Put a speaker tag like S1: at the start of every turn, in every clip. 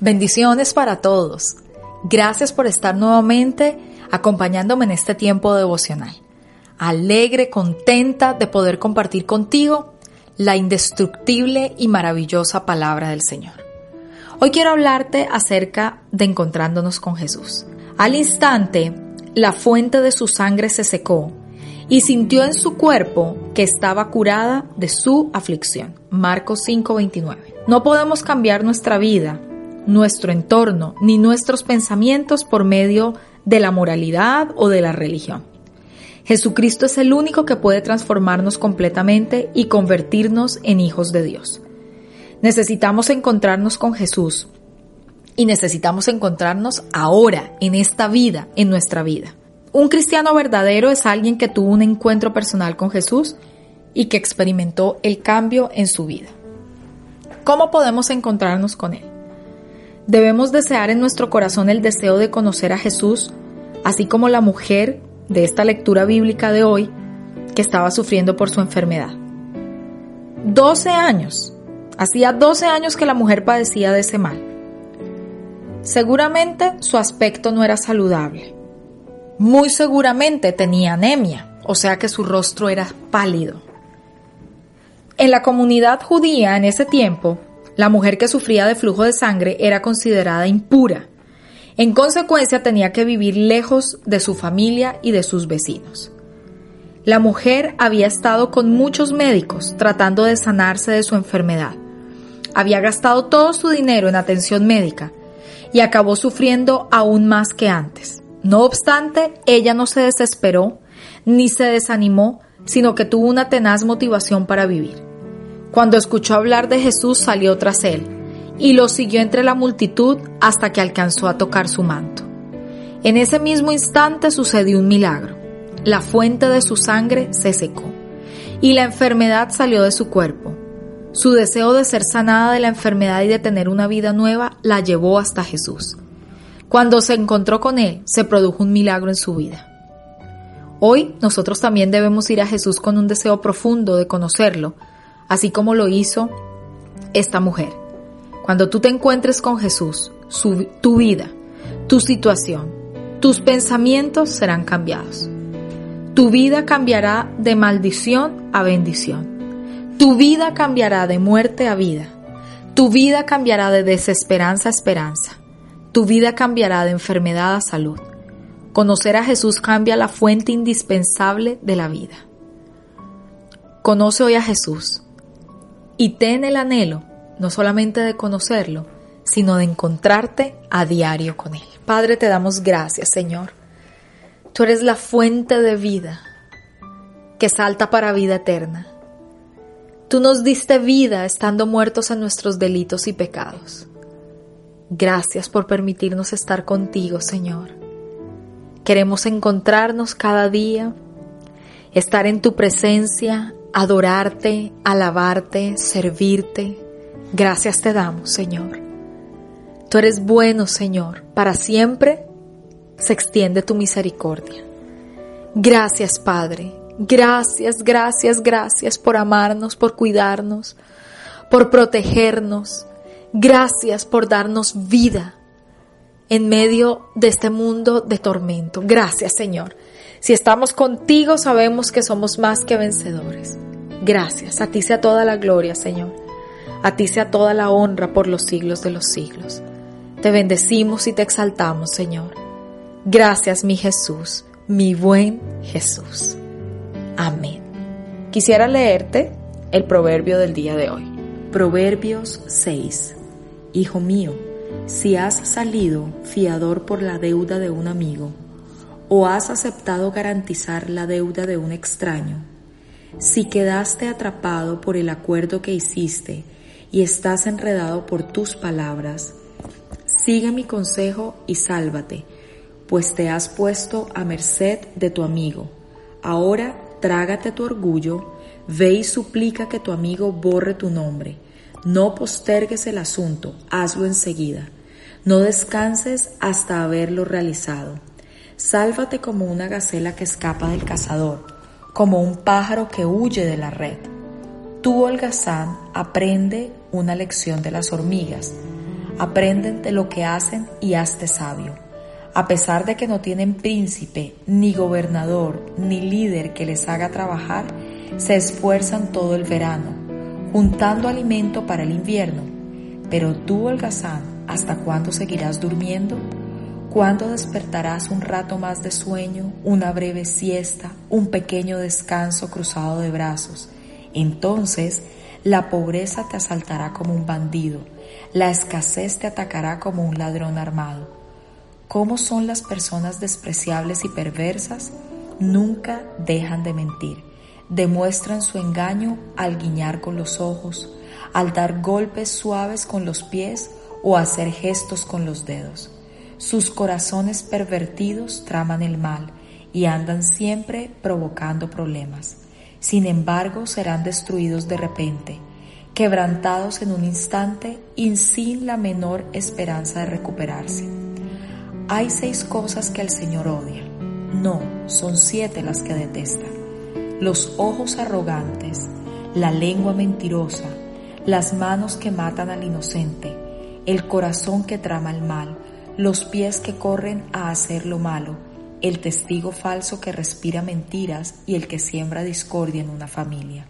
S1: Bendiciones para todos. Gracias por estar nuevamente acompañándome en este tiempo devocional. Alegre, contenta de poder compartir contigo la indestructible y maravillosa palabra del Señor. Hoy quiero hablarte acerca de encontrándonos con Jesús. Al instante, la fuente de su sangre se secó y sintió en su cuerpo que estaba curada de su aflicción. Marcos 5:29. No podemos cambiar nuestra vida nuestro entorno ni nuestros pensamientos por medio de la moralidad o de la religión. Jesucristo es el único que puede transformarnos completamente y convertirnos en hijos de Dios. Necesitamos encontrarnos con Jesús y necesitamos encontrarnos ahora, en esta vida, en nuestra vida. Un cristiano verdadero es alguien que tuvo un encuentro personal con Jesús y que experimentó el cambio en su vida. ¿Cómo podemos encontrarnos con Él? Debemos desear en nuestro corazón el deseo de conocer a Jesús, así como la mujer de esta lectura bíblica de hoy que estaba sufriendo por su enfermedad. 12 años. Hacía 12 años que la mujer padecía de ese mal. Seguramente su aspecto no era saludable. Muy seguramente tenía anemia, o sea que su rostro era pálido. En la comunidad judía en ese tiempo, la mujer que sufría de flujo de sangre era considerada impura. En consecuencia tenía que vivir lejos de su familia y de sus vecinos. La mujer había estado con muchos médicos tratando de sanarse de su enfermedad. Había gastado todo su dinero en atención médica y acabó sufriendo aún más que antes. No obstante, ella no se desesperó ni se desanimó, sino que tuvo una tenaz motivación para vivir. Cuando escuchó hablar de Jesús salió tras él y lo siguió entre la multitud hasta que alcanzó a tocar su manto. En ese mismo instante sucedió un milagro. La fuente de su sangre se secó y la enfermedad salió de su cuerpo. Su deseo de ser sanada de la enfermedad y de tener una vida nueva la llevó hasta Jesús. Cuando se encontró con Él, se produjo un milagro en su vida. Hoy nosotros también debemos ir a Jesús con un deseo profundo de conocerlo, así como lo hizo esta mujer. Cuando tú te encuentres con Jesús, tu vida, tu situación, tus pensamientos serán cambiados. Tu vida cambiará de maldición a bendición. Tu vida cambiará de muerte a vida. Tu vida cambiará de desesperanza a esperanza. Tu vida cambiará de enfermedad a salud. Conocer a Jesús cambia la fuente indispensable de la vida. Conoce hoy a Jesús y ten el anhelo no solamente de conocerlo, sino de encontrarte a diario con Él. Padre, te damos gracias, Señor. Tú eres la fuente de vida que salta para vida eterna. Tú nos diste vida estando muertos en nuestros delitos y pecados. Gracias por permitirnos estar contigo, Señor. Queremos encontrarnos cada día, estar en tu presencia, adorarte, alabarte, servirte. Gracias te damos, Señor. Tú eres bueno, Señor. Para siempre se extiende tu misericordia. Gracias, Padre. Gracias, gracias, gracias por amarnos, por cuidarnos, por protegernos. Gracias por darnos vida en medio de este mundo de tormento. Gracias, Señor. Si estamos contigo, sabemos que somos más que vencedores. Gracias. A ti sea toda la gloria, Señor. A ti sea toda la honra por los siglos de los siglos. Te bendecimos y te exaltamos, Señor. Gracias, mi Jesús, mi buen Jesús. Amén. Quisiera leerte el proverbio del día de hoy.
S2: Proverbios 6. Hijo mío, si has salido fiador por la deuda de un amigo, o has aceptado garantizar la deuda de un extraño, si quedaste atrapado por el acuerdo que hiciste y estás enredado por tus palabras, sigue mi consejo y sálvate, pues te has puesto a merced de tu amigo. Ahora trágate tu orgullo, ve y suplica que tu amigo borre tu nombre. No postergues el asunto, hazlo enseguida. No descanses hasta haberlo realizado. Sálvate como una gacela que escapa del cazador, como un pájaro que huye de la red. Tú, holgazán, aprende una lección de las hormigas. aprenden de lo que hacen y hazte sabio. A pesar de que no tienen príncipe, ni gobernador, ni líder que les haga trabajar, se esfuerzan todo el verano, juntando alimento para el invierno. Pero tú, holgazán, ¿hasta cuándo seguirás durmiendo? ¿Cuándo despertarás un rato más de sueño, una breve siesta, un pequeño descanso cruzado de brazos? Entonces la pobreza te asaltará como un bandido, la escasez te atacará como un ladrón armado. ¿Cómo son las personas despreciables y perversas? Nunca dejan de mentir. Demuestran su engaño al guiñar con los ojos, al dar golpes suaves con los pies o hacer gestos con los dedos. Sus corazones pervertidos traman el mal y andan siempre provocando problemas. Sin embargo, serán destruidos de repente, quebrantados en un instante y sin la menor esperanza de recuperarse. Hay seis cosas que el Señor odia. No, son siete las que detesta. Los ojos arrogantes, la lengua mentirosa, las manos que matan al inocente, el corazón que trama el mal, los pies que corren a hacer lo malo, el testigo falso que respira mentiras y el que siembra discordia en una familia.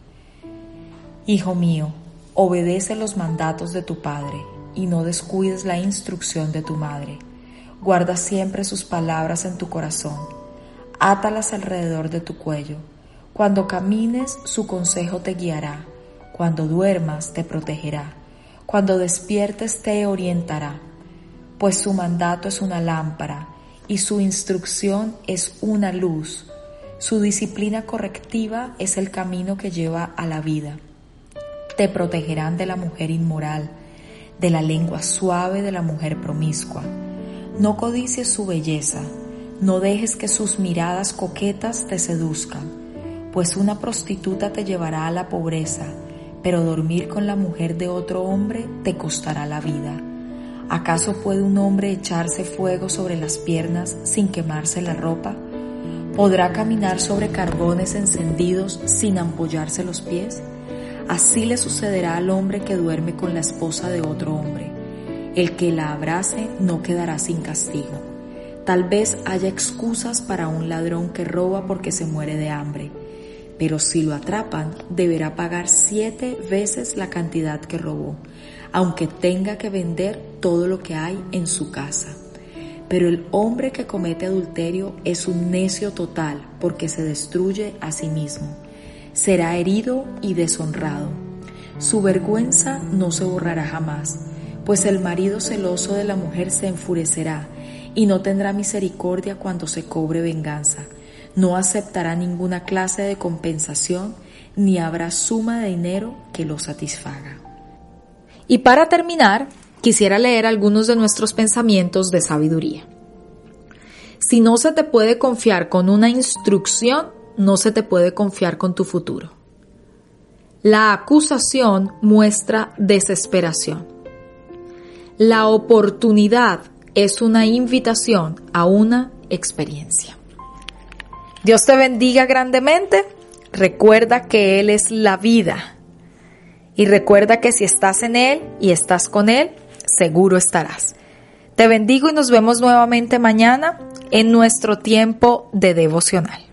S2: Hijo mío, obedece los mandatos de tu Padre y no descuides la instrucción de tu madre. Guarda siempre sus palabras en tu corazón, átalas alrededor de tu cuello. Cuando camines, su consejo te guiará, cuando duermas, te protegerá, cuando despiertes, te orientará pues su mandato es una lámpara y su instrucción es una luz. Su disciplina correctiva es el camino que lleva a la vida. Te protegerán de la mujer inmoral, de la lengua suave de la mujer promiscua. No codicies su belleza, no dejes que sus miradas coquetas te seduzcan, pues una prostituta te llevará a la pobreza, pero dormir con la mujer de otro hombre te costará la vida. ¿Acaso puede un hombre echarse fuego sobre las piernas sin quemarse la ropa? ¿Podrá caminar sobre carbones encendidos sin ampollarse los pies? Así le sucederá al hombre que duerme con la esposa de otro hombre. El que la abrace no quedará sin castigo. Tal vez haya excusas para un ladrón que roba porque se muere de hambre, pero si lo atrapan deberá pagar siete veces la cantidad que robó aunque tenga que vender todo lo que hay en su casa. Pero el hombre que comete adulterio es un necio total porque se destruye a sí mismo. Será herido y deshonrado. Su vergüenza no se borrará jamás, pues el marido celoso de la mujer se enfurecerá y no tendrá misericordia cuando se cobre venganza. No aceptará ninguna clase de compensación ni habrá suma de dinero que lo satisfaga.
S1: Y para terminar, quisiera leer algunos de nuestros pensamientos de sabiduría. Si no se te puede confiar con una instrucción, no se te puede confiar con tu futuro. La acusación muestra desesperación. La oportunidad es una invitación a una experiencia. Dios te bendiga grandemente. Recuerda que Él es la vida y recuerda que si estás en Él y estás con Él, seguro estarás. Te bendigo y nos vemos nuevamente mañana en nuestro tiempo de devocional.